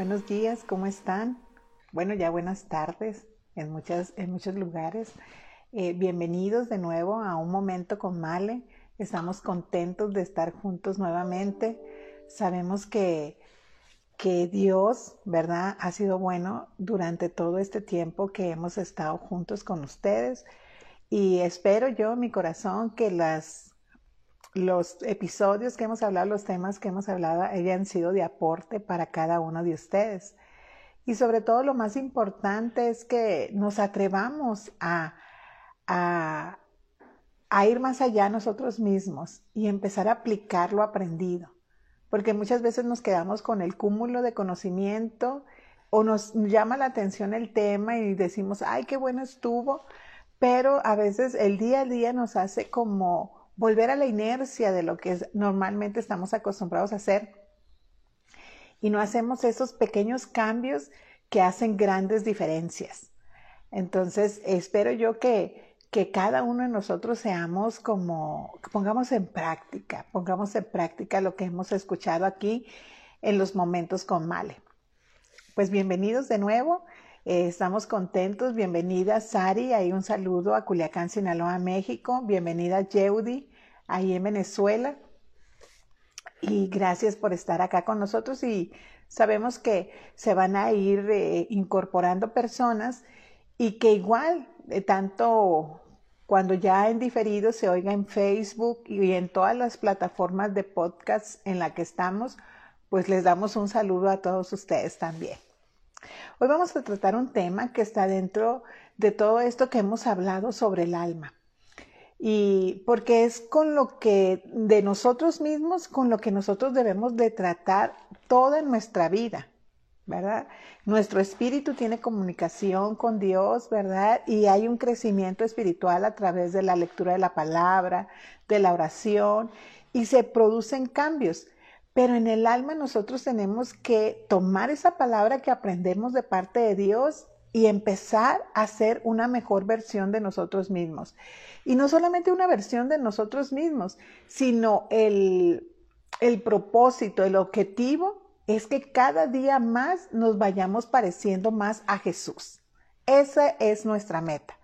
Buenos días, ¿cómo están? Bueno, ya buenas tardes en, muchas, en muchos lugares. Eh, bienvenidos de nuevo a un momento con Male. Estamos contentos de estar juntos nuevamente. Sabemos que, que Dios, ¿verdad? Ha sido bueno durante todo este tiempo que hemos estado juntos con ustedes. Y espero yo, mi corazón, que las los episodios que hemos hablado, los temas que hemos hablado, hayan sido de aporte para cada uno de ustedes. Y sobre todo lo más importante es que nos atrevamos a, a, a ir más allá nosotros mismos y empezar a aplicar lo aprendido. Porque muchas veces nos quedamos con el cúmulo de conocimiento o nos llama la atención el tema y decimos, ay, qué bueno estuvo, pero a veces el día a día nos hace como volver a la inercia de lo que normalmente estamos acostumbrados a hacer y no hacemos esos pequeños cambios que hacen grandes diferencias. Entonces, espero yo que, que cada uno de nosotros seamos como, pongamos en práctica, pongamos en práctica lo que hemos escuchado aquí en los momentos con Male. Pues bienvenidos de nuevo. Eh, estamos contentos. Bienvenida Sari. Ahí un saludo a Culiacán, Sinaloa, México. Bienvenida Yeudi ahí en Venezuela. Y gracias por estar acá con nosotros y sabemos que se van a ir eh, incorporando personas y que igual, tanto cuando ya en diferido se oiga en Facebook y en todas las plataformas de podcast en la que estamos, pues les damos un saludo a todos ustedes también. Hoy vamos a tratar un tema que está dentro de todo esto que hemos hablado sobre el alma y porque es con lo que de nosotros mismos, con lo que nosotros debemos de tratar toda nuestra vida, ¿verdad? Nuestro espíritu tiene comunicación con Dios, ¿verdad? Y hay un crecimiento espiritual a través de la lectura de la palabra, de la oración, y se producen cambios. Pero en el alma nosotros tenemos que tomar esa palabra que aprendemos de parte de Dios y empezar a ser una mejor versión de nosotros mismos. Y no solamente una versión de nosotros mismos, sino el, el propósito, el objetivo es que cada día más nos vayamos pareciendo más a Jesús. Esa es nuestra meta.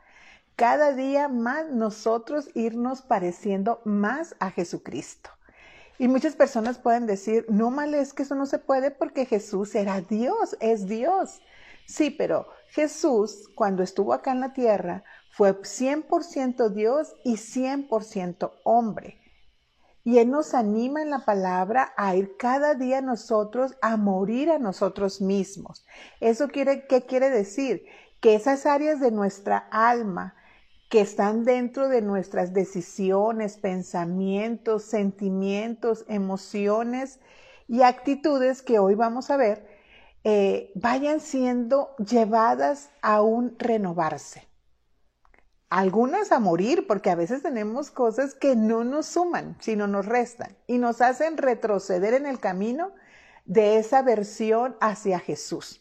Cada día más nosotros irnos pareciendo más a Jesucristo. Y muchas personas pueden decir, no mal es que eso no se puede porque Jesús era Dios, es Dios. Sí, pero Jesús, cuando estuvo acá en la tierra, fue 100% Dios y 100% hombre. Y Él nos anima en la palabra a ir cada día nosotros a morir a nosotros mismos. ¿Eso quiere, qué quiere decir? Que esas áreas de nuestra alma que están dentro de nuestras decisiones, pensamientos, sentimientos, emociones y actitudes que hoy vamos a ver, eh, vayan siendo llevadas a un renovarse. Algunas a morir, porque a veces tenemos cosas que no nos suman, sino nos restan y nos hacen retroceder en el camino de esa versión hacia Jesús.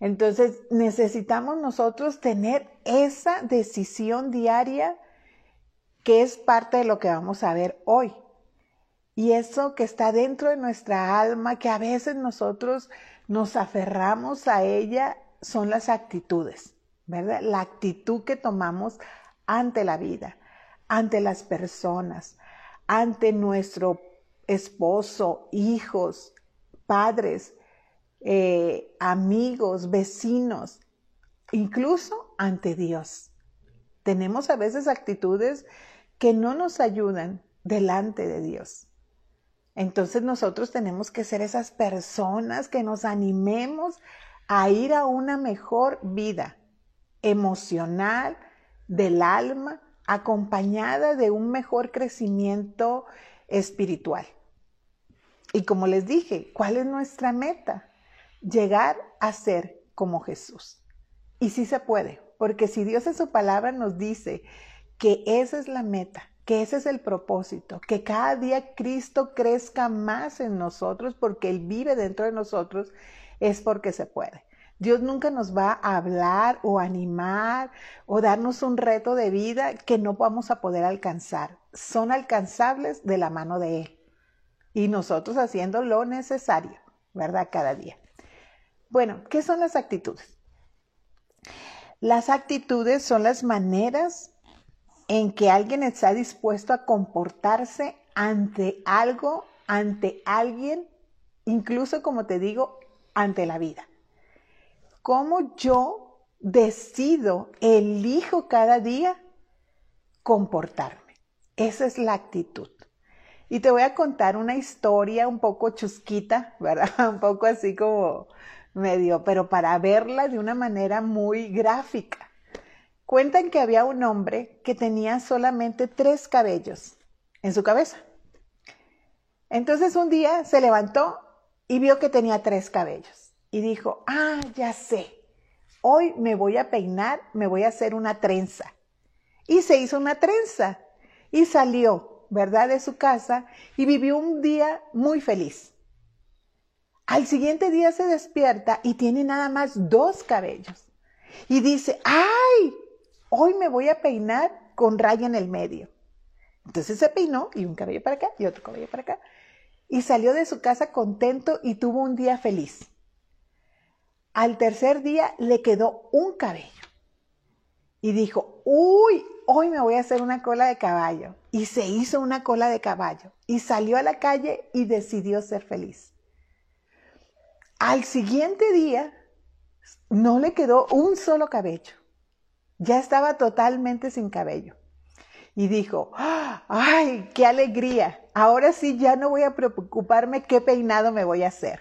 Entonces necesitamos nosotros tener esa decisión diaria que es parte de lo que vamos a ver hoy. Y eso que está dentro de nuestra alma, que a veces nosotros nos aferramos a ella, son las actitudes, ¿verdad? La actitud que tomamos ante la vida, ante las personas, ante nuestro esposo, hijos, padres, eh, amigos, vecinos, incluso ante Dios. Tenemos a veces actitudes que no nos ayudan delante de Dios. Entonces nosotros tenemos que ser esas personas que nos animemos a ir a una mejor vida emocional, del alma, acompañada de un mejor crecimiento espiritual. Y como les dije, ¿cuál es nuestra meta? Llegar a ser como Jesús. Y sí se puede, porque si Dios en su palabra nos dice que esa es la meta, que ese es el propósito, que cada día Cristo crezca más en nosotros porque Él vive dentro de nosotros, es porque se puede. Dios nunca nos va a hablar o animar o darnos un reto de vida que no vamos a poder alcanzar. Son alcanzables de la mano de Él. Y nosotros haciendo lo necesario, ¿verdad? Cada día. Bueno, ¿qué son las actitudes? Las actitudes son las maneras en que alguien está dispuesto a comportarse ante algo, ante alguien, incluso como te digo, ante la vida. ¿Cómo yo decido, elijo cada día comportarme? Esa es la actitud. Y te voy a contar una historia un poco chusquita, ¿verdad? Un poco así como medio, pero para verla de una manera muy gráfica. Cuentan que había un hombre que tenía solamente tres cabellos en su cabeza. Entonces un día se levantó y vio que tenía tres cabellos y dijo, ah, ya sé, hoy me voy a peinar, me voy a hacer una trenza. Y se hizo una trenza y salió, ¿verdad?, de su casa y vivió un día muy feliz. Al siguiente día se despierta y tiene nada más dos cabellos. Y dice, ¡ay! Hoy me voy a peinar con raya en el medio. Entonces se peinó y un cabello para acá y otro cabello para acá. Y salió de su casa contento y tuvo un día feliz. Al tercer día le quedó un cabello. Y dijo, uy, hoy me voy a hacer una cola de caballo. Y se hizo una cola de caballo. Y salió a la calle y decidió ser feliz. Al siguiente día no le quedó un solo cabello. Ya estaba totalmente sin cabello. Y dijo, ay, qué alegría. Ahora sí ya no voy a preocuparme qué peinado me voy a hacer.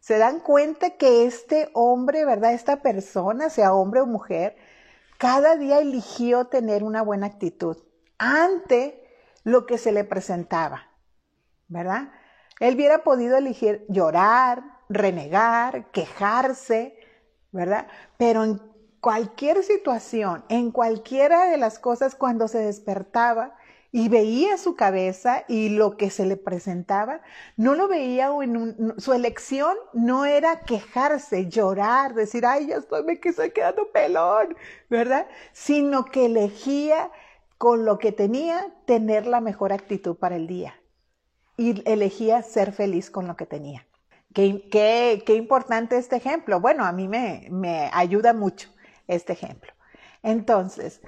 Se dan cuenta que este hombre, ¿verdad? Esta persona, sea hombre o mujer, cada día eligió tener una buena actitud ante lo que se le presentaba, ¿verdad? Él hubiera podido elegir llorar, renegar, quejarse, ¿verdad? Pero en cualquier situación, en cualquiera de las cosas, cuando se despertaba y veía su cabeza y lo que se le presentaba, no lo veía en su elección no era quejarse, llorar, decir, ay, ya estoy, me estoy quedando pelón, ¿verdad? Sino que elegía con lo que tenía tener la mejor actitud para el día y elegía ser feliz con lo que tenía. Qué, importante este ejemplo. Bueno, a mí me, me ayuda mucho este ejemplo. Entonces,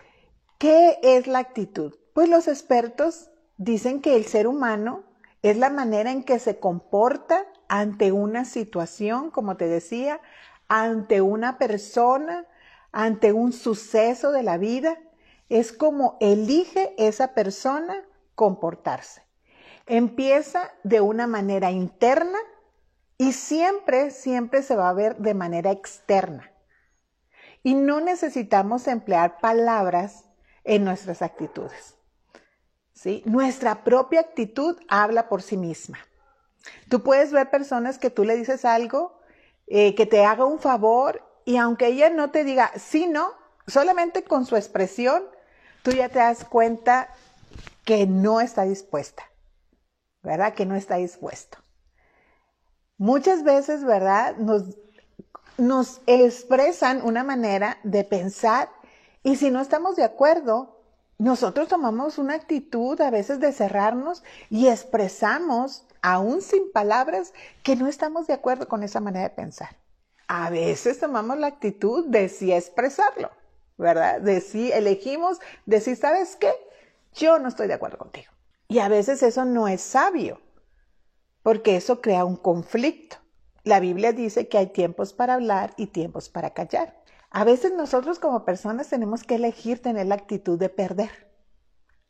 ¿qué es la actitud? Pues los expertos dicen que el ser humano es la manera en que se comporta ante una situación, como te decía, ante una persona, ante un suceso de la vida. Es como elige esa persona comportarse. Empieza de una manera interna y siempre, siempre se va a ver de manera externa. Y no necesitamos emplear palabras en nuestras actitudes. ¿sí? Nuestra propia actitud habla por sí misma. Tú puedes ver personas que tú le dices algo, eh, que te haga un favor, y aunque ella no te diga sí, no, solamente con su expresión, tú ya te das cuenta que no está dispuesta, ¿verdad? Que no está dispuesto. Muchas veces, ¿verdad? Nos, nos expresan una manera de pensar y si no estamos de acuerdo, nosotros tomamos una actitud a veces de cerrarnos y expresamos, aún sin palabras, que no estamos de acuerdo con esa manera de pensar. A veces tomamos la actitud de sí expresarlo, ¿verdad? De sí elegimos, de sí, ¿sabes qué? Yo no estoy de acuerdo contigo. Y a veces eso no es sabio porque eso crea un conflicto. La Biblia dice que hay tiempos para hablar y tiempos para callar. A veces nosotros como personas tenemos que elegir tener la actitud de perder.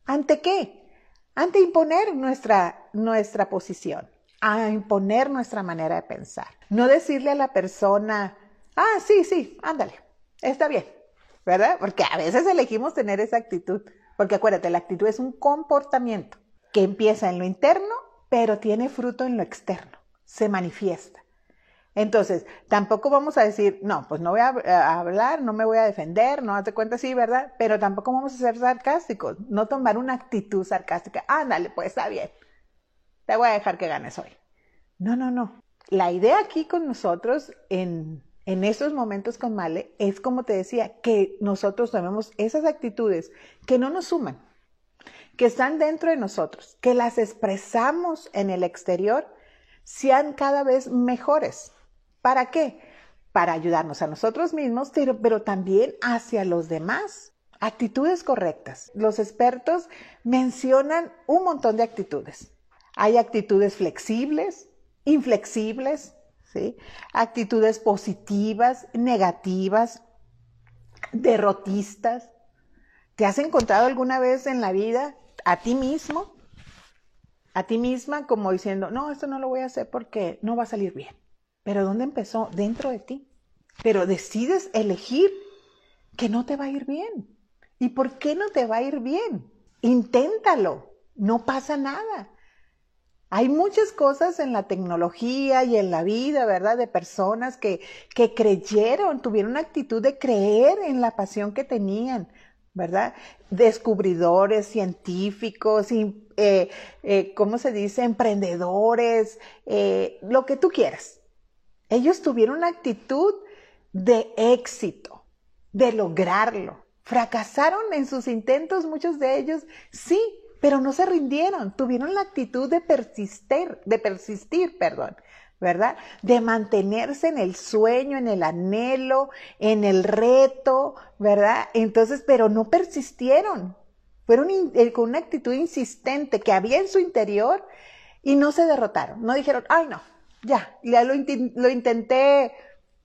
¿Ante qué? Ante imponer nuestra, nuestra posición, a imponer nuestra manera de pensar. No decirle a la persona, ah, sí, sí, ándale, está bien, ¿verdad? Porque a veces elegimos tener esa actitud. Porque acuérdate, la actitud es un comportamiento que empieza en lo interno pero tiene fruto en lo externo, se manifiesta. Entonces, tampoco vamos a decir, no, pues no voy a, hablar, no me voy a defender, no hazte cuenta, sí, ¿verdad? Pero tampoco vamos a ser sarcásticos, no tomar una actitud sarcástica. Ándale, pues está bien, te voy a dejar que ganes hoy. No, no, no. La idea aquí con nosotros en, en esos momentos con Male es, como te decía, que nosotros tomemos esas actitudes que no nos suman, que están dentro de nosotros, que las expresamos en el exterior, sean cada vez mejores. ¿Para qué? Para ayudarnos a nosotros mismos, pero, también hacia los demás. Actitudes correctas. Los expertos mencionan un montón de actitudes. Hay actitudes flexibles, inflexibles, ¿sí? actitudes positivas, negativas, derrotistas. ¿Te has encontrado alguna vez en la vida a ti mismo, a ti misma, como diciendo, no, esto no lo voy a hacer porque no va a salir bien? Pero ¿dónde empezó? Dentro de ti. Pero decides elegir que no te va a ir bien. ¿Y por qué no te va a ir bien? Inténtalo, no pasa nada. Hay muchas cosas en la tecnología y en la vida, ¿verdad? De personas que, que creyeron, tuvieron una actitud de creer en la pasión que tenían, ¿verdad? Descubridores, científicos, eh, eh, ¿cómo se dice? Emprendedores, eh, lo que tú quieras. Ellos tuvieron una actitud de éxito, de lograrlo. Fracasaron en sus intentos, muchos de ellos, sí, pero no se rindieron, tuvieron la actitud de persistir, de persistir, perdón, ¿verdad? De mantenerse en el sueño, en el anhelo, en el reto, ¿verdad? Entonces, pero no persistieron, fueron eh, con una actitud insistente que había en su interior y no se derrotaron, no dijeron, ay no, ya, ya lo, lo intenté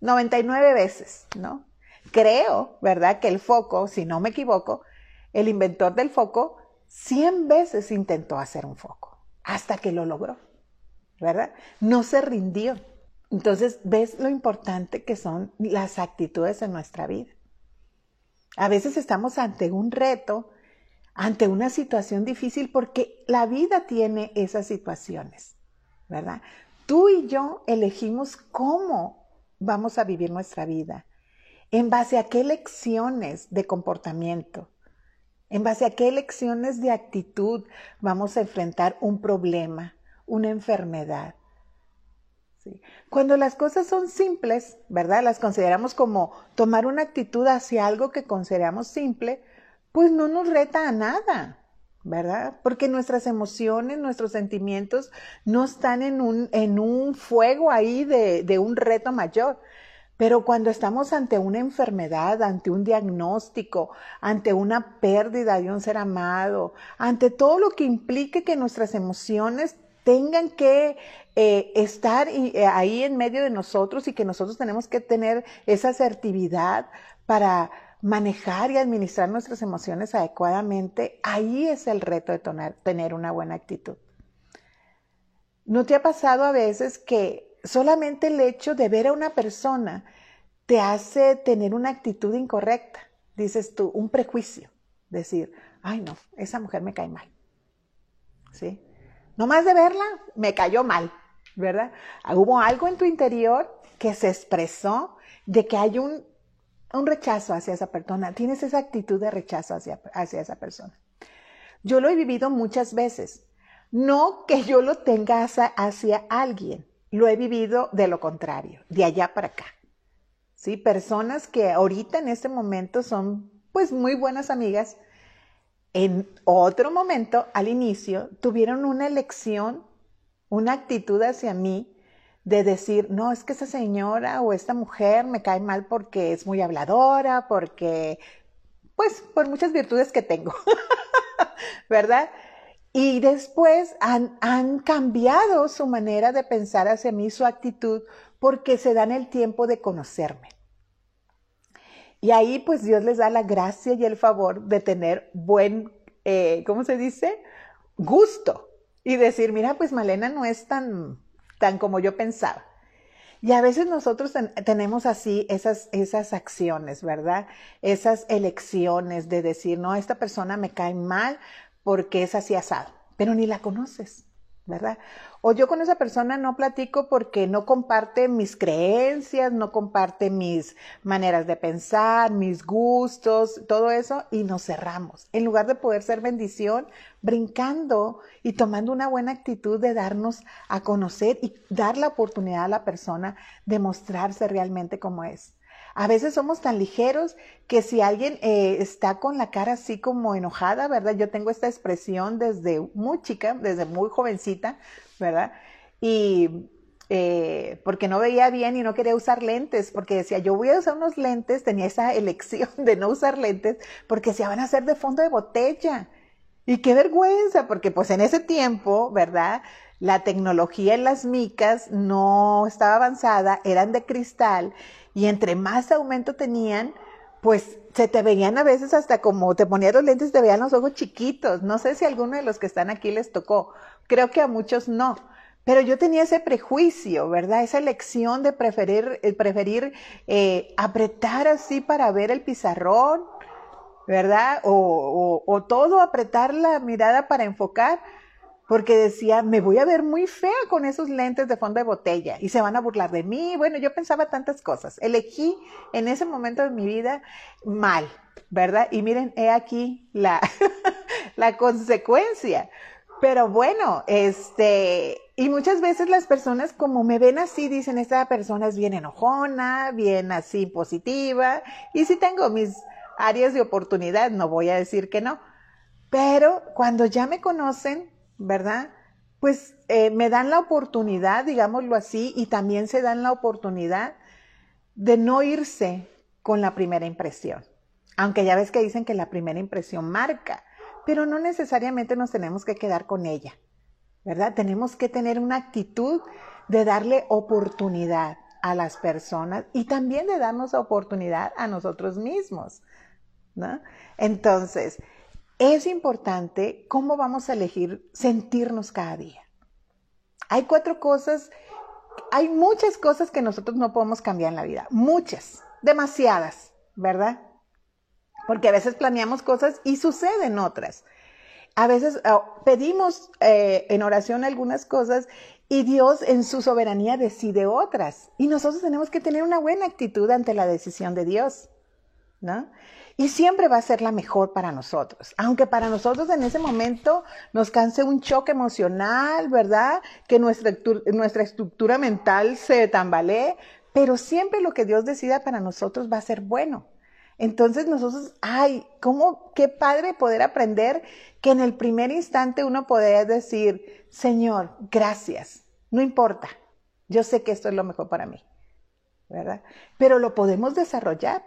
99 veces, ¿no? Creo, ¿verdad? Que el foco, si no me equivoco, el inventor del foco Cien veces intentó hacer un foco hasta que lo logró, ¿verdad? No se rindió. Entonces, ves lo importante que son las actitudes en nuestra vida. A veces estamos ante un reto, ante una situación difícil, porque la vida tiene esas situaciones, ¿verdad? Tú y yo elegimos cómo vamos a vivir nuestra vida, en base a qué lecciones de comportamiento, en base a qué lecciones de actitud vamos a enfrentar un problema, una enfermedad. Cuando las cosas son simples, ¿verdad? Las consideramos como tomar una actitud hacia algo que consideramos simple, pues no nos reta a nada, ¿verdad? Porque nuestras emociones, nuestros sentimientos no están en un, en un fuego ahí de, de un reto mayor, pero cuando estamos ante una enfermedad, ante un diagnóstico, ante una pérdida de un ser amado, ante todo lo que implique que nuestras emociones tengan que eh, estar eh, ahí en medio de nosotros y que nosotros tenemos que tener esa asertividad para manejar y administrar nuestras emociones adecuadamente, ahí es el reto de tener una buena actitud. ¿No te ha pasado a veces que solamente el hecho de ver a una persona te hace tener una actitud incorrecta, dices tú, un prejuicio, decir, ay no, esa mujer me cae mal. ¿Sí? No más de verla, me cayó mal, ¿verdad? Hubo algo en tu interior que se expresó de que hay un, un rechazo hacia esa persona, tienes esa actitud de rechazo hacia, hacia esa persona. Yo lo he vivido muchas veces, no que yo lo tenga hacia alguien, lo he vivido de lo contrario, de allá para acá. ¿Sí? Personas que ahorita en este momento son pues muy buenas amigas, en otro momento, al inicio, tuvieron una elección, una actitud hacia mí de decir, no, es que esa señora o esta mujer me cae mal porque es muy habladora, porque, pues, por muchas virtudes que tengo, ¿verdad? Y después han, han, cambiado su manera de pensar hacia mí, su actitud, porque se dan el tiempo de conocerme. Y ahí pues Dios les da la gracia y el favor de tener buen, eh, ¿cómo se dice? Gusto. Y decir, mira, pues Malena no es tan, tan como yo pensaba. Y a veces nosotros tenemos así esas, esas acciones, ¿verdad? Esas elecciones de decir, no, esta persona me cae mal porque es así asado, pero ni la conoces, ¿verdad? O yo con esa persona no platico porque no comparte mis creencias, no comparte mis maneras de pensar, mis gustos, todo eso, y nos cerramos. En lugar de poder ser bendición, brincando y tomando una buena actitud de darnos a conocer y dar la oportunidad a la persona de mostrarse realmente como es. A veces somos tan ligeros que si alguien eh, está con la cara así como enojada, ¿verdad? Yo tengo esta expresión desde muy chica, desde muy jovencita, ¿verdad? y eh, porque no veía bien y no quería usar lentes, porque decía, yo voy a usar unos lentes, tenía esa elección de no usar lentes, porque se van a hacer de fondo de botella. Y qué vergüenza, porque pues en ese tiempo, ¿verdad? La tecnología en las micas no estaba avanzada, eran de cristal, y entre más aumento tenían, pues se te veían a veces hasta como te ponías los lentes, te veían los ojos chiquitos. No sé si a alguno de los que están aquí les tocó. Creo que a muchos no. Pero yo tenía ese prejuicio, ¿verdad? Esa elección de preferir, eh, preferir eh, apretar así para ver el pizarrón, ¿verdad? O, o, o, todo apretar la mirada para enfocar, porque decía, me voy a ver muy fea con esos lentes de fondo de botella y se van a burlar de mí. Bueno, yo pensaba tantas cosas. Elegí en ese momento de mi vida mal, ¿verdad? Y miren, he aquí la, la consecuencia. Pero bueno, este, y muchas veces las personas como me ven así dicen, esta persona es bien enojona, bien así positiva, y si tengo mis áreas de oportunidad, no voy a decir que no, pero cuando ya me conocen, ¿verdad? Pues eh, me dan la oportunidad, digámoslo así, y también se dan la oportunidad de no irse con la primera impresión. Aunque ya ves que dicen que la primera impresión marca pero no necesariamente nos tenemos que quedar con ella, ¿verdad? Tenemos que tener una actitud de darle oportunidad a las personas y también de darnos oportunidad a nosotros mismos, ¿no? Entonces, es importante cómo vamos a elegir sentirnos cada día. Hay cuatro cosas, hay muchas cosas que nosotros no podemos cambiar en la vida, muchas, demasiadas, ¿verdad? porque a veces planeamos cosas y suceden otras. A veces oh, pedimos eh, en oración algunas cosas y Dios en su soberanía decide otras. Y nosotros tenemos que tener una buena actitud ante la decisión de Dios, Y siempre va a ser la mejor para nosotros. Aunque para nosotros en ese momento nos canse un choque emocional, ¿verdad? Que nuestra, nuestra estructura mental se tambalee, pero siempre lo que Dios decida para nosotros va a ser bueno. Entonces nosotros, ay, cómo, qué padre poder aprender que en el primer instante uno podría decir, Señor, gracias, no importa, yo sé que esto es lo mejor para mí, ¿verdad? Pero lo podemos desarrollar.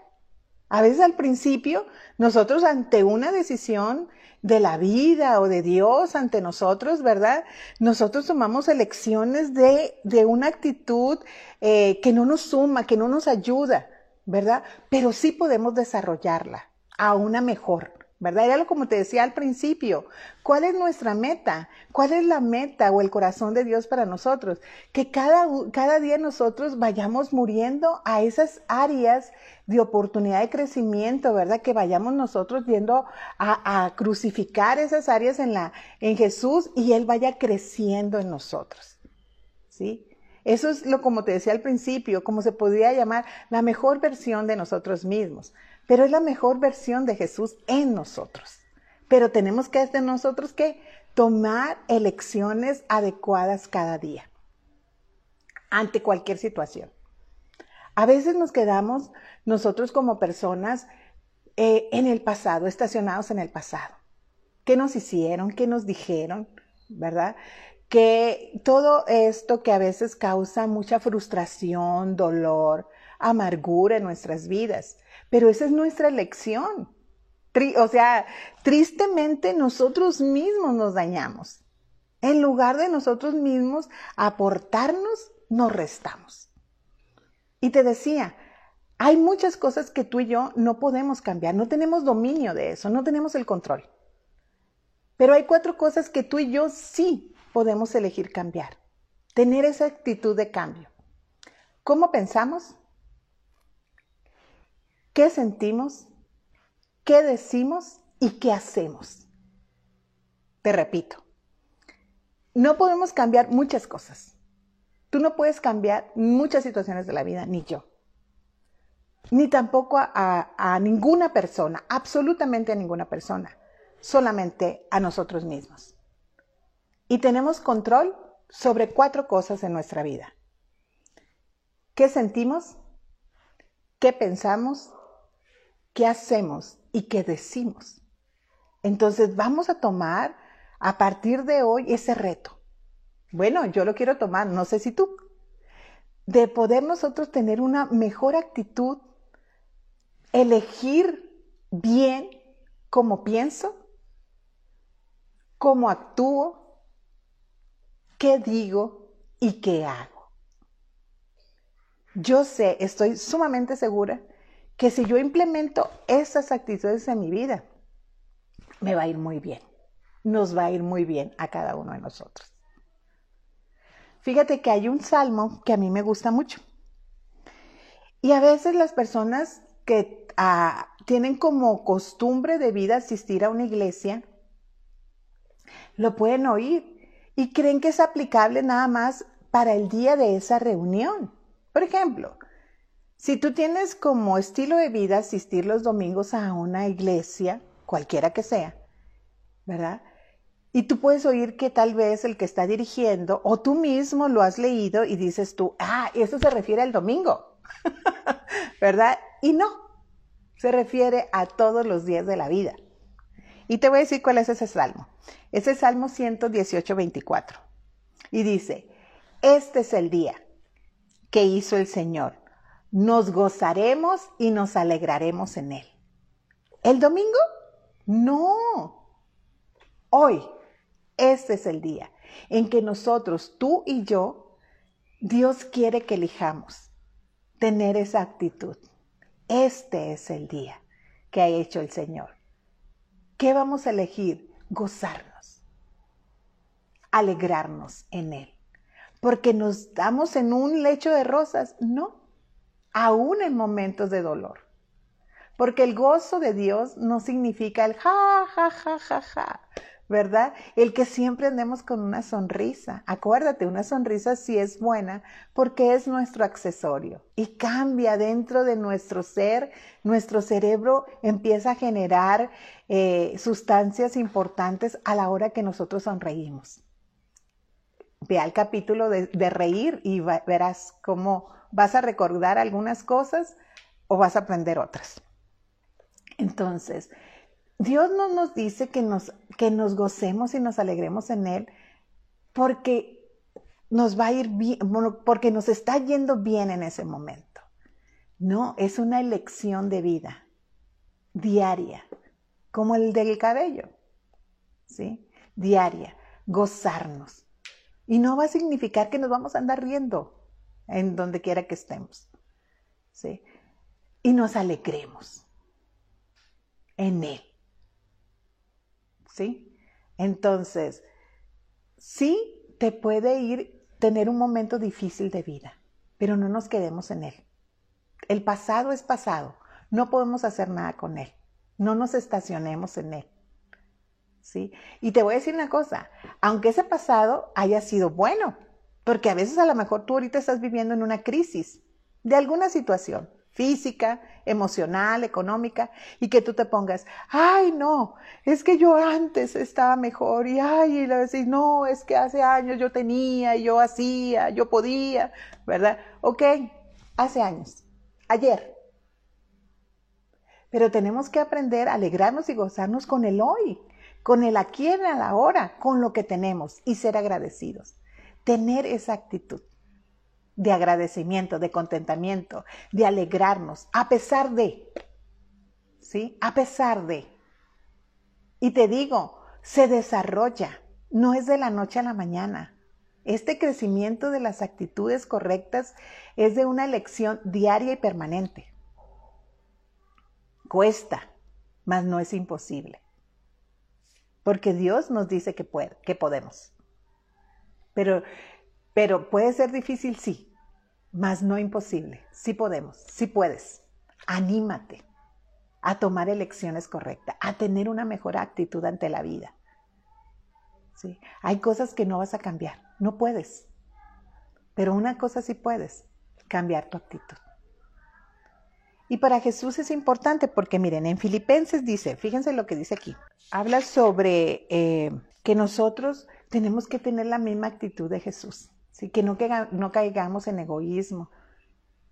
A veces al principio, nosotros ante una decisión de la vida o de Dios ante nosotros, ¿verdad? Nosotros tomamos elecciones de, de una actitud eh, que no nos suma, que no nos ayuda. ¿verdad? Pero sí podemos desarrollarla a una mejor, ¿verdad? Era como te decía al principio, ¿cuál es nuestra meta? ¿Cuál es la meta o el corazón de Dios para nosotros? Que cada, cada día nosotros vayamos muriendo a esas áreas de oportunidad de crecimiento, ¿verdad? Que vayamos nosotros viendo a, a crucificar esas áreas en, la, en Jesús y Él vaya creciendo en nosotros, ¿sí? Eso es lo como te decía al principio, como se podría llamar la mejor versión de nosotros mismos, pero es la mejor versión de Jesús en nosotros. Pero tenemos que de nosotros que tomar elecciones adecuadas cada día ante cualquier situación. A veces nos quedamos nosotros como personas eh, en el pasado, estacionados en el pasado. ¿Qué nos hicieron? ¿Qué nos dijeron? ¿Verdad? que todo esto que a veces causa mucha frustración, dolor, amargura en nuestras vidas, pero esa es nuestra elección. o sea, tristemente nosotros mismos nos dañamos. En lugar de nosotros mismos aportarnos, nos restamos. Y te decía, hay muchas cosas que tú y yo no podemos cambiar, no tenemos dominio de eso, no tenemos el control. Pero hay cuatro cosas que tú y yo sí podemos elegir cambiar, tener esa actitud de cambio. ¿Cómo pensamos? ¿Qué sentimos? ¿Qué decimos? ¿Y qué hacemos? Te repito, no podemos cambiar muchas cosas. Tú no puedes cambiar muchas situaciones de la vida, ni yo. Ni tampoco a, a ninguna persona, absolutamente a ninguna persona, solamente a nosotros mismos. Y tenemos control sobre cuatro cosas en nuestra vida. ¿Qué sentimos? ¿Qué pensamos? ¿Qué hacemos? ¿Y qué decimos? Entonces vamos a tomar a partir de hoy ese reto. Bueno, yo lo quiero tomar, no sé si tú. De poder nosotros tener una mejor actitud, elegir bien cómo pienso, cómo actúo, qué digo y qué hago. Yo sé, estoy sumamente segura que si yo implemento esas actitudes en mi vida, me va a ir muy bien. Nos va a ir muy bien a cada uno de nosotros. Fíjate que hay un salmo que a mí me gusta mucho. Y a veces las personas que ah, tienen como costumbre de vida asistir a una iglesia, lo pueden oír y creen que es aplicable nada más para el día de esa reunión. Por ejemplo, si tú tienes como estilo de vida asistir los domingos a una iglesia, cualquiera que sea, ¿verdad? Y tú puedes oír que tal vez el que está dirigiendo o tú mismo lo has leído y dices tú, ah, eso se refiere al domingo, ¿verdad? Y no, se refiere a todos los días de la vida. Y te voy a decir cuál es ese salmo. Ese salmo 118, 24. Y dice, este es el día que hizo el Señor. Nos gozaremos y nos alegraremos en él. ¿El domingo? No. Hoy, este es el día en que nosotros, tú y yo, Dios quiere que elijamos tener esa actitud. Este es el día que ha hecho el Señor. ¿Qué vamos a elegir? Gozarnos, alegrarnos en Él. Porque nos damos en un lecho de rosas, no, aún en momentos de dolor. Porque el gozo de Dios no significa el ja, ja, ja, ja, ja, ¿verdad? El que siempre andemos con una sonrisa. Acuérdate, una sonrisa sí es buena porque es nuestro accesorio y cambia dentro de nuestro ser. Nuestro cerebro empieza a generar eh, sustancias importantes a la hora que nosotros sonreímos. Ve al capítulo de, reír y verás cómo vas a recordar algunas cosas o vas a aprender otras. Entonces, Dios no nos dice que nos, que nos gocemos y nos alegremos en Él porque nos va a ir bien, porque nos está yendo bien en ese momento. No, es una elección de vida diaria, como el del cabello, ¿sí? Diaria, gozarnos. Y no va a significar que nos vamos a andar riendo en donde quiera que estemos, ¿sí? Y nos alegremos en Él. ¿sí? Entonces, sí te puede ir tener un momento difícil de vida, pero no nos quedemos en él. El pasado es pasado, no podemos hacer nada con él, no nos estacionemos en él. ¿Sí? Y te voy a decir una cosa, aunque ese pasado haya sido bueno, porque a veces a lo mejor tú ahorita estás viviendo en una crisis de alguna situación, física, emocional, económica, y que tú te pongas, ay, no, es que yo antes estaba mejor, y ay, y le decís, no, es que hace años yo tenía, yo hacía, yo podía, ¿verdad? Ok, hace años, ayer. Pero tenemos que aprender a alegrarnos y gozarnos con el hoy, con el aquí en la hora, con lo que tenemos y ser agradecidos. Tener esa actitud de agradecimiento, de contentamiento, de alegrarnos, a pesar de, ¿sí? A pesar de. Y te digo, se desarrolla, no es de la noche a la mañana. Este crecimiento de las actitudes correctas es de una elección diaria y permanente. Cuesta, mas no es imposible. Porque Dios nos dice que, puede, que podemos. Pero, pero puede ser difícil, sí, mas no imposible. Sí podemos, sí puedes. Anímate a tomar elecciones correctas, a tener una mejor actitud ante la vida. ¿Sí? Hay cosas que no vas a cambiar, no puedes. Pero una cosa sí puedes, cambiar tu actitud. Y para Jesús es importante porque miren, en Filipenses dice, fíjense lo que dice aquí, habla sobre eh, que nosotros tenemos que tener la misma actitud de Jesús que no, no caigamos en egoísmo,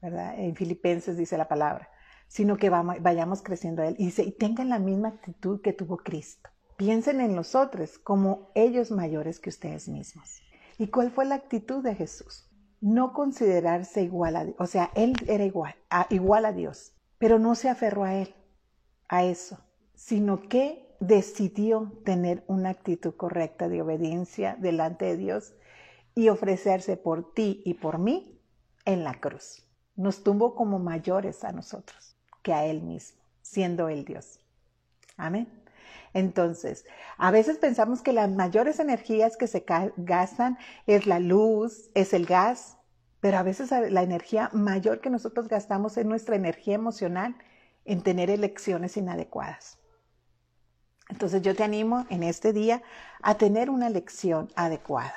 ¿verdad? En Filipenses dice la palabra, sino que vayamos creciendo a Él. Y dice, y tengan la misma actitud que tuvo Cristo. Piensen en los otros como ellos mayores que ustedes mismos. ¿Y cuál fue la actitud de Jesús? No considerarse igual a Dios. O sea, él era igual a, igual a Dios, pero no se aferró a él, a eso, sino que decidió tener una actitud correcta de obediencia delante de Dios y ofrecerse por ti y por mí en la cruz. Nos tuvo como mayores a nosotros que a Él mismo, siendo Él Dios. Amén. Entonces, a veces pensamos que las mayores energías que se gastan es la luz, es el gas, pero a veces la energía mayor que nosotros gastamos es nuestra energía emocional en tener elecciones inadecuadas. Entonces yo te animo en este día a tener una elección adecuada,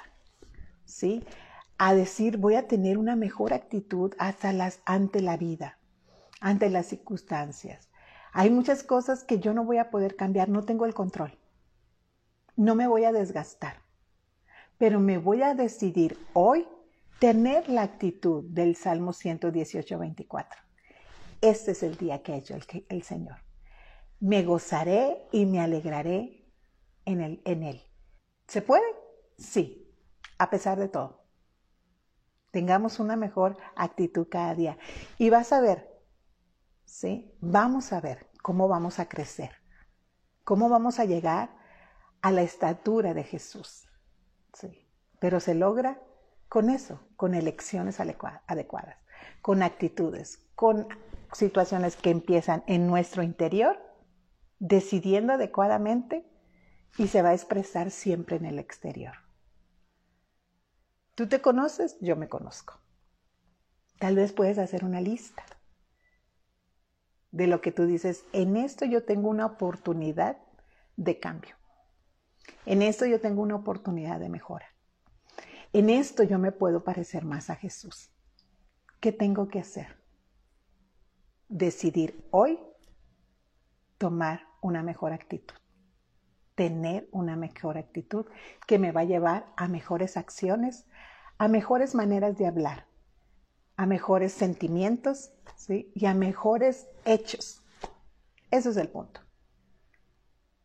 ¿sí? A decir, voy a tener una mejor actitud hasta las, ante la vida, ante las circunstancias. Hay muchas cosas que yo no voy a poder cambiar, no tengo el control. No me voy a desgastar, pero me voy a decidir hoy tener la actitud del Salmo 118, 24. Este es el día que ha hecho el Señor me gozaré y me alegraré en, en Él. ¿Se puede? Sí, a pesar de todo. Tengamos una mejor actitud cada día. Y vas a ver, ¿sí? Vamos a ver cómo vamos a crecer, cómo vamos a llegar a la estatura de Jesús. ¿sí? Pero se logra con eso, con elecciones adecuadas, con actitudes, con situaciones que empiezan en nuestro interior decidiendo adecuadamente y se va a expresar siempre en el exterior. Tú te conoces, yo me conozco. Tal vez puedes hacer una lista de lo que tú dices, en esto yo tengo una oportunidad de cambio. En esto yo tengo una oportunidad de mejora. En esto yo me puedo parecer más a Jesús. ¿Qué tengo que hacer? Decidir hoy tomar una mejor actitud, tener una mejor actitud que me va a llevar a mejores acciones, a mejores maneras de hablar, a mejores sentimientos ¿sí? y a mejores hechos. Ese es el punto.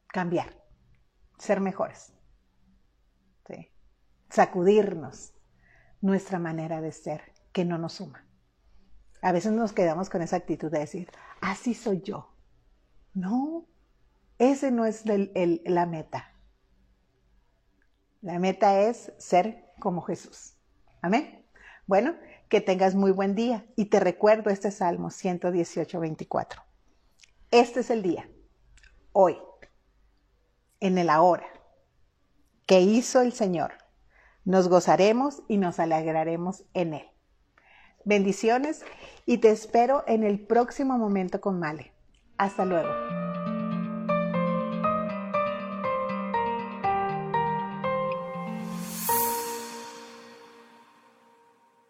Cambiar, ser mejores, sacudirnos nuestra manera de ser que no nos suma. A veces nos quedamos con esa actitud de decir, así soy yo. No, ese no es la meta. La meta es ser como Jesús. Amén. Bueno, que tengas muy buen día y te recuerdo este Salmo 118, 24. Este es el día, hoy, en el ahora, que hizo el Señor. Nos gozaremos y nos alegraremos en Él. Bendiciones y te espero en el próximo momento con Male. Hasta luego.